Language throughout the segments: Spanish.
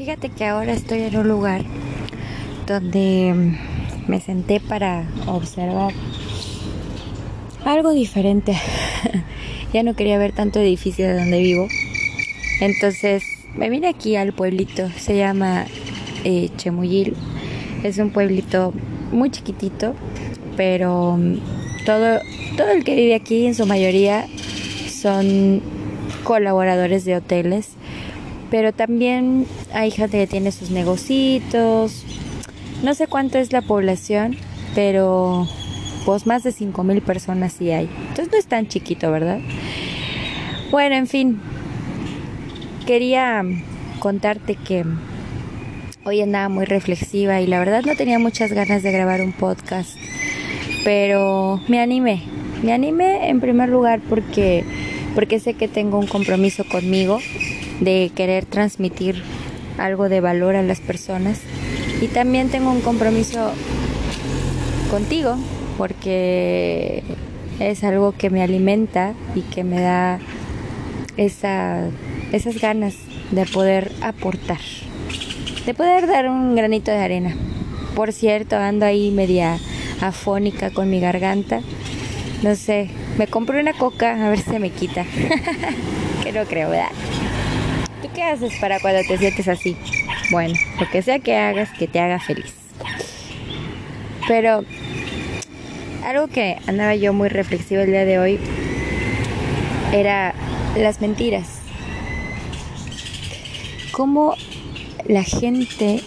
Fíjate que ahora estoy en un lugar donde mm, me senté para observar algo diferente. ya no quería ver tanto edificio de donde vivo. Entonces me vine aquí al pueblito, se llama eh, Chemuyil. Es un pueblito muy chiquitito, pero mm, todo, todo el que vive aquí en su mayoría son colaboradores de hoteles, pero también hay gente que tiene sus negocios. No sé cuánto es la población, pero pues más de 5 mil personas sí hay. Entonces no es tan chiquito, ¿verdad? Bueno, en fin, quería contarte que hoy andaba muy reflexiva y la verdad no tenía muchas ganas de grabar un podcast, pero me animé. Me animé en primer lugar porque porque sé que tengo un compromiso conmigo de querer transmitir algo de valor a las personas y también tengo un compromiso contigo porque es algo que me alimenta y que me da esa, esas ganas de poder aportar, de poder dar un granito de arena. Por cierto, ando ahí media afónica con mi garganta. No sé, me compré una coca a ver si me quita. que no creo, ¿verdad? ¿Tú qué haces para cuando te sientes así? Bueno, lo que sea que hagas, que te haga feliz. Pero algo que andaba yo muy reflexivo el día de hoy era las mentiras. Cómo la gente,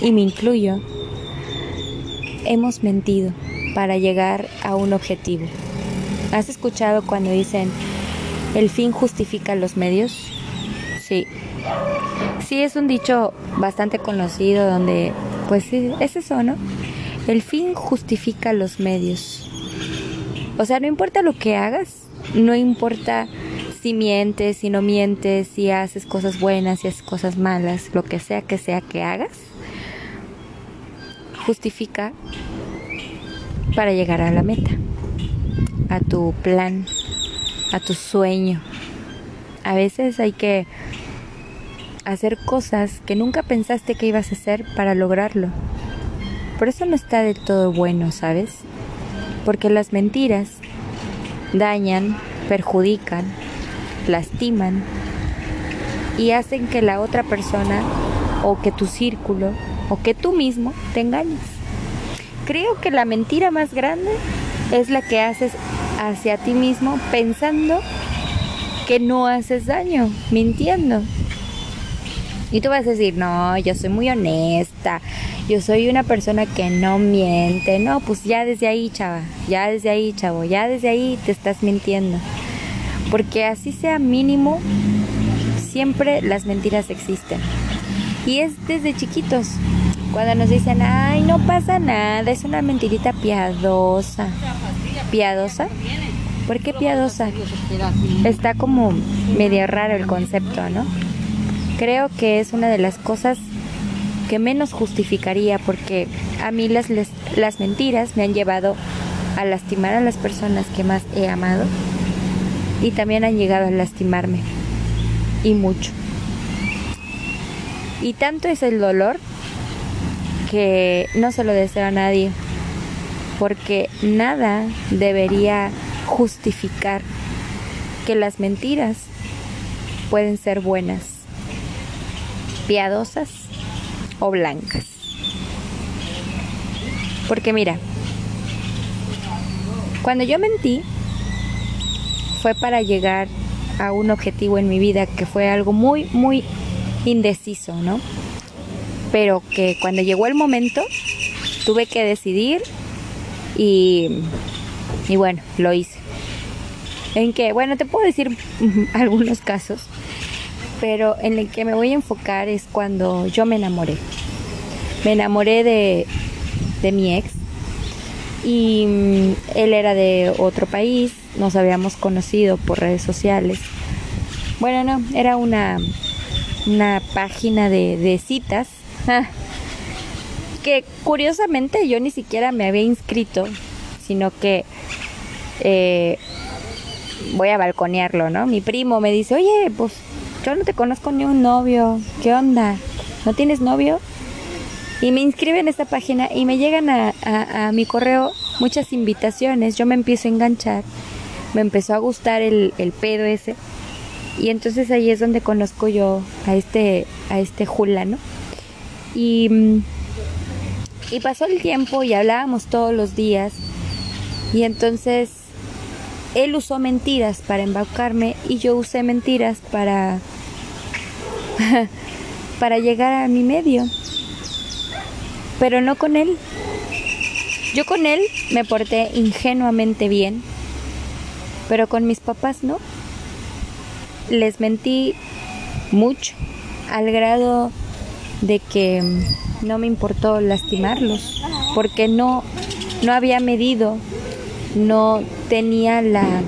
y me incluyo, hemos mentido para llegar a un objetivo. ¿Has escuchado cuando dicen el fin justifica los medios? Sí. Sí, es un dicho bastante conocido donde, pues sí, es eso, ¿no? El fin justifica los medios. O sea, no importa lo que hagas, no importa si mientes, si no mientes, si haces cosas buenas, si haces cosas malas, lo que sea que sea que hagas, justifica para llegar a la meta, a tu plan, a tu sueño. A veces hay que hacer cosas que nunca pensaste que ibas a hacer para lograrlo. Por eso no está del todo bueno, ¿sabes? Porque las mentiras dañan, perjudican, lastiman y hacen que la otra persona o que tu círculo o que tú mismo te engañes. Creo que la mentira más grande es la que haces hacia ti mismo pensando que no haces daño, mintiendo. Y tú vas a decir, no, yo soy muy honesta, yo soy una persona que no miente. No, pues ya desde ahí, chava, ya desde ahí, chavo, ya desde ahí te estás mintiendo. Porque así sea mínimo, siempre las mentiras existen. Y es desde chiquitos. Cuando nos dicen, ay, no pasa nada, es una mentirita piadosa. ¿Piadosa? ¿Por qué piadosa? Está como medio raro el concepto, ¿no? Creo que es una de las cosas que menos justificaría porque a mí las, las mentiras me han llevado a lastimar a las personas que más he amado y también han llegado a lastimarme y mucho. Y tanto es el dolor que no se lo deseo a nadie, porque nada debería justificar que las mentiras pueden ser buenas, piadosas o blancas. Porque mira, cuando yo mentí fue para llegar a un objetivo en mi vida que fue algo muy, muy indeciso, ¿no? pero que cuando llegó el momento tuve que decidir y, y bueno, lo hice. En que, bueno, te puedo decir algunos casos, pero en el que me voy a enfocar es cuando yo me enamoré. Me enamoré de, de mi ex y mm, él era de otro país, nos habíamos conocido por redes sociales. Bueno, no, era una, una página de, de citas que curiosamente yo ni siquiera me había inscrito, sino que eh, voy a balconearlo, ¿no? Mi primo me dice, oye, pues yo no te conozco ni un novio, ¿qué onda? ¿no tienes novio? Y me inscribe en esta página y me llegan a, mi correo muchas invitaciones. Yo me empiezo a enganchar, me empezó a gustar el, el pedo ese. Y entonces ahí es donde conozco yo a este, a este Jula, ¿no? Y, y pasó el tiempo y hablábamos todos los días. Y entonces él usó mentiras para embaucarme y yo usé mentiras para para llegar a mi medio. Pero no con él. Yo con él me porté ingenuamente bien, pero con mis papás no. Les mentí mucho, al grado de que no me importó lastimarlos, porque no, no había medido, no tenía la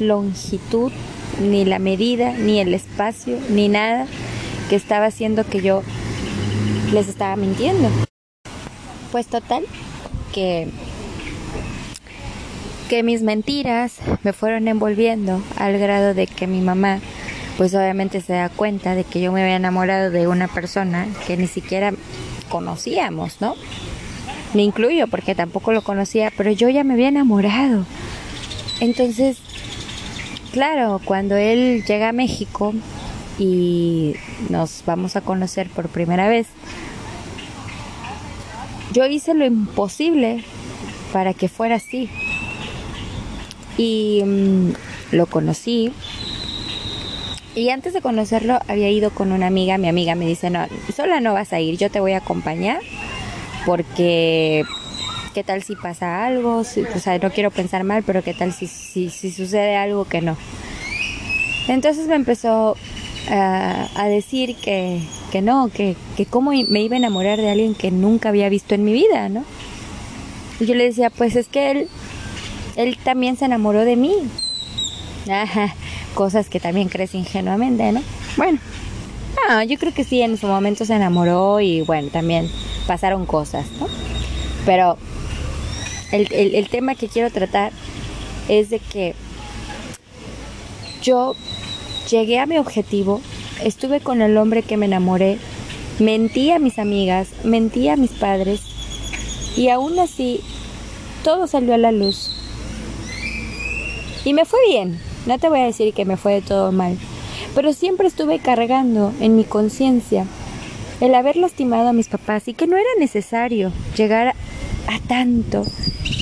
longitud, ni la medida, ni el espacio, ni nada que estaba haciendo que yo les estaba mintiendo. Pues total, que, que mis mentiras me fueron envolviendo al grado de que mi mamá pues obviamente se da cuenta de que yo me había enamorado de una persona que ni siquiera conocíamos, ¿no? Me incluyo porque tampoco lo conocía, pero yo ya me había enamorado. Entonces, claro, cuando él llega a México y nos vamos a conocer por primera vez, yo hice lo imposible para que fuera así. Y mm, lo conocí, y antes de conocerlo había ido con una amiga, mi amiga me dice, no, sola no vas a ir, yo te voy a acompañar porque qué tal si pasa algo, o sea, no quiero pensar mal, pero qué tal si, si, sucede algo que no. Entonces me empezó a decir que, que no, que, que cómo me iba a enamorar de alguien que nunca había visto en mi vida, ¿no? Y yo le decía, pues es que él, él también se enamoró de mí. Cosas que también crees ingenuamente, ¿no? Bueno, yo creo que sí, en su momento se enamoró y bueno, también pasaron cosas, ¿no? Pero el, el tema que quiero tratar es de que yo llegué a mi objetivo, estuve con el hombre que me enamoré, mentí a mis amigas, mentí a mis padres y aún así todo salió a la luz. Y me fue bien, no te voy a decir que me fue de todo mal, pero siempre estuve cargando en mi conciencia el haber lastimado a mis papás y que no era necesario llegar a tanto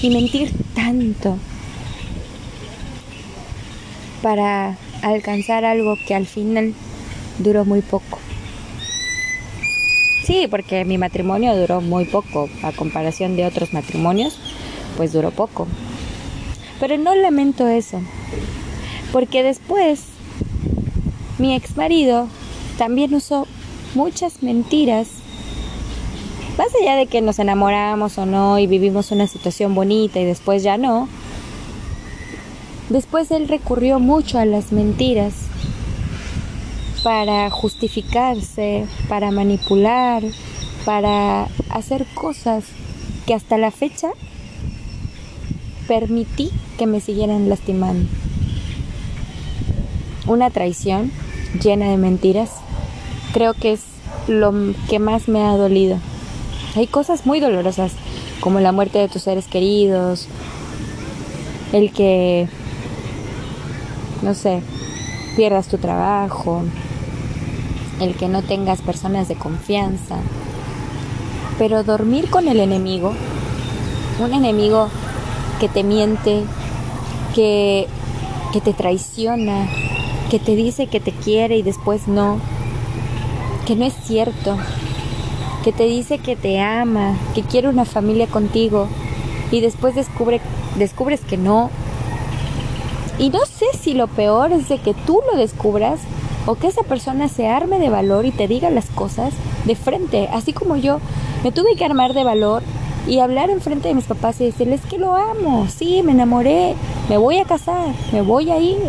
y mentir tanto para alcanzar algo que al final duró muy poco. Sí, porque mi matrimonio duró muy poco a comparación de otros matrimonios, pues duró poco. Pero no lamento eso, porque después mi ex marido también usó muchas mentiras. Más allá de que nos enamoramos o no y vivimos una situación bonita y después ya no, después él recurrió mucho a las mentiras para justificarse, para manipular, para hacer cosas que hasta la fecha permití que me siguieran lastimando una traición llena de mentiras, creo que es lo que más me ha dolido. Hay cosas muy dolorosas, como la muerte de tus seres queridos, el que, no sé, pierdas tu trabajo, el que no tengas personas de confianza. Pero dormir con el enemigo, un enemigo que te miente, que, que te traiciona, que te dice que te quiere y después no, que no es cierto, que te dice que te ama, que quiere una familia contigo y después descubre, descubres que no. Y no sé si lo peor es de que tú lo descubras o que esa persona se arme de valor y te diga las cosas de frente, así como yo me tuve que armar de valor y hablar en frente de mis papás y decirles que lo amo, sí, me enamoré, me voy a casar, me voy a ir,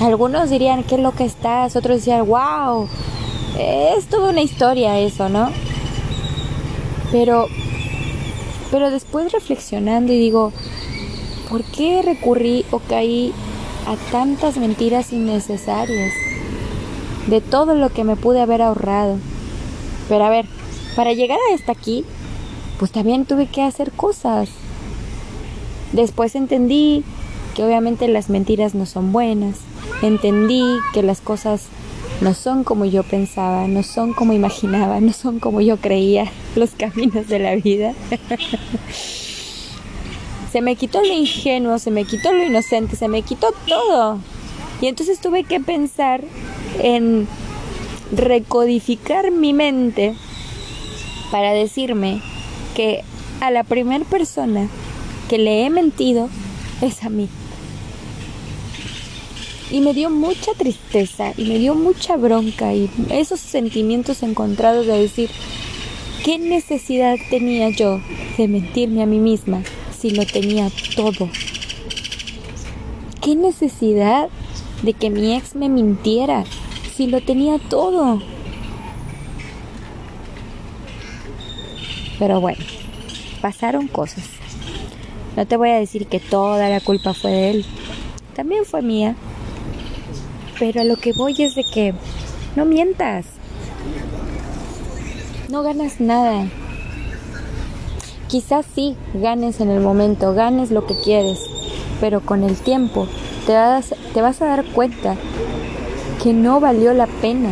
algunos dirían, qué loca estás, otros decían, wow, es toda una historia eso, ¿no? Pero, pero después reflexionando y digo, ¿por qué recurrí o caí a tantas mentiras innecesarias? de todo lo que me pude haber ahorrado. Pero a ver, para llegar hasta aquí, pues también tuve que hacer cosas. Después entendí que obviamente las mentiras no son buenas. Entendí que las cosas no son como yo pensaba, no son como imaginaba, no son como yo creía los caminos de la vida. se me quitó lo ingenuo, se me quitó lo inocente, se me quitó todo. Y entonces tuve que pensar en recodificar mi mente para decirme que a la primera persona que le he mentido es a mí. Y me dio mucha tristeza y me dio mucha bronca y esos sentimientos encontrados de decir, ¿qué necesidad tenía yo de mentirme a mí misma si lo tenía todo? ¿Qué necesidad de que mi ex me mintiera si lo tenía todo? Pero bueno, pasaron cosas. No te voy a decir que toda la culpa fue de él. También fue mía. Pero a lo que voy es de que no mientas. No ganas nada. Quizás sí ganes en el momento, ganes lo que quieres, pero con el tiempo te vas, te vas a dar cuenta que no valió la pena.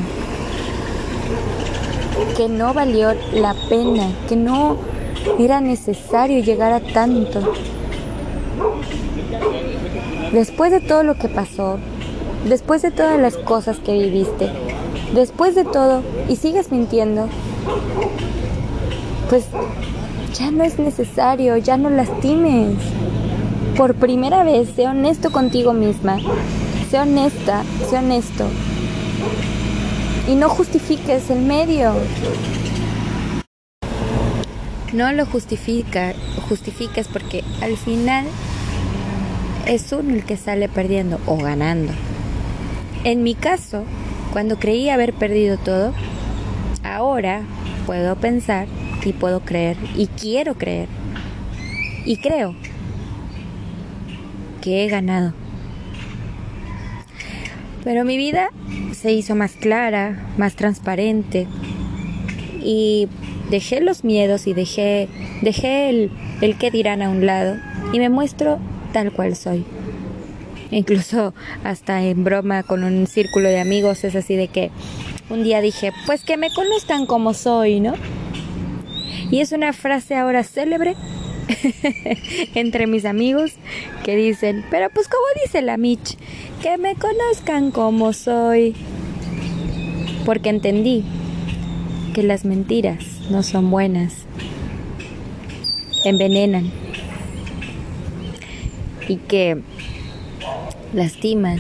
Que no valió la pena, que no era necesario llegar a tanto. Después de todo lo que pasó, después de todas las cosas que viviste, después de todo, y sigues mintiendo, pues ya no es necesario, ya no lastimes. Por primera vez, sé honesto contigo misma, sé honesta, sé honesto. Y no justifiques el medio. No lo justifica, justifiques porque al final es uno el que sale perdiendo o ganando. En mi caso, cuando creí haber perdido todo, ahora puedo pensar y puedo creer y quiero creer y creo que he ganado. Pero mi vida se hizo más clara, más transparente y dejé los miedos y dejé, dejé el, el que dirán a un lado y me muestro tal cual soy. Incluso hasta en broma con un círculo de amigos es así de que un día dije, pues que me conozcan como soy, ¿no? Y es una frase ahora célebre entre mis amigos que dicen, pero pues como dice la Mitch, que me conozcan como soy. Porque entendí que las mentiras no son buenas, envenenan y que lastiman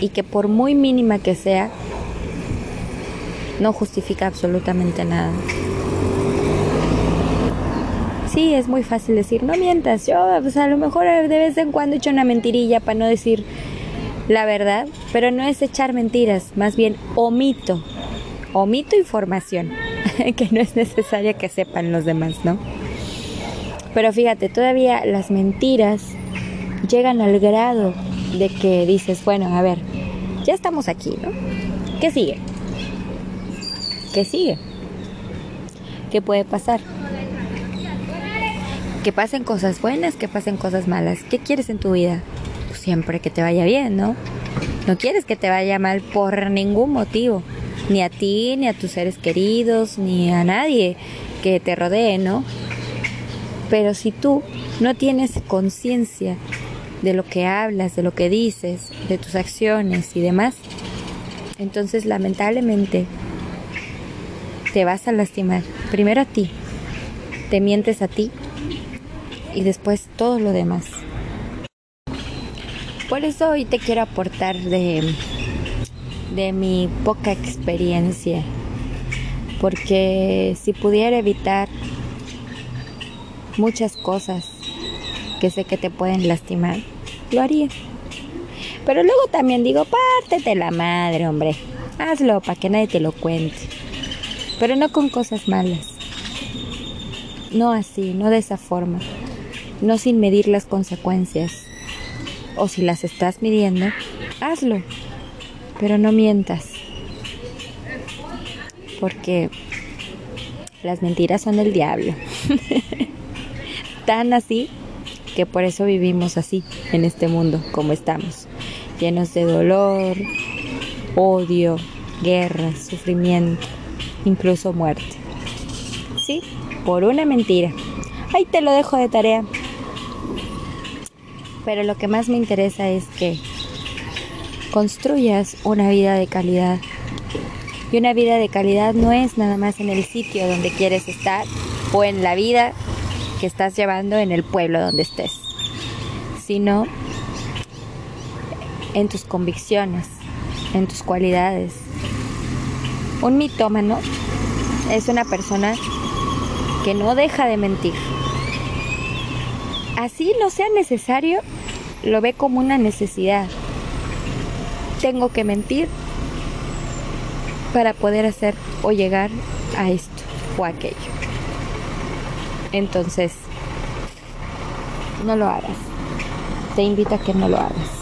y que por muy mínima que sea, no justifica absolutamente nada. Sí, es muy fácil decir, no mientas, yo pues a lo mejor de vez en cuando he hecho una mentirilla para no decir la verdad, pero no es echar mentiras, más bien omito, omito información que no es necesaria que sepan los demás, ¿no? Pero fíjate, todavía las mentiras llegan al grado de que dices, bueno, a ver, ya estamos aquí, ¿no? ¿Qué sigue? ¿Qué sigue? ¿Qué puede pasar? Que pasen cosas buenas, que pasen cosas malas. ¿Qué quieres en tu vida? Pues siempre que te vaya bien, ¿no? No quieres que te vaya mal por ningún motivo. Ni a ti, ni a tus seres queridos, ni a nadie que te rodee, ¿no? Pero si tú no tienes conciencia de lo que hablas, de lo que dices, de tus acciones y demás, entonces lamentablemente te vas a lastimar. Primero a ti, te mientes a ti y después todo lo demás. Por eso hoy te quiero aportar de, de mi poca experiencia, porque si pudiera evitar muchas cosas que sé que te pueden lastimar, lo haría. Pero luego también digo, pártete la madre, hombre. Hazlo para que nadie te lo cuente. Pero no con cosas malas. No así, no de esa forma. No sin medir las consecuencias. O si las estás midiendo, hazlo. Pero no mientas. porque las mentiras son el diablo. Tan así que por eso vivimos así en este mundo como estamos, llenos de dolor, odio, guerra, sufrimiento, incluso muerte. Sí, por una mentira. Ahí te lo dejo de tarea. Pero lo que más me interesa es que construyas una vida de calidad. Y una vida de calidad no es nada más en el sitio donde quieres estar o en la vida que estás llevando en el pueblo donde estés, sino en tus convicciones, en tus cualidades. Un mitómano es una persona que no deja de mentir. Así no sea necesario, lo ve como una necesidad. Tengo que mentir para poder hacer o llegar a esto o aquello. Entonces, no lo hagas. Te invito a que no lo hagas.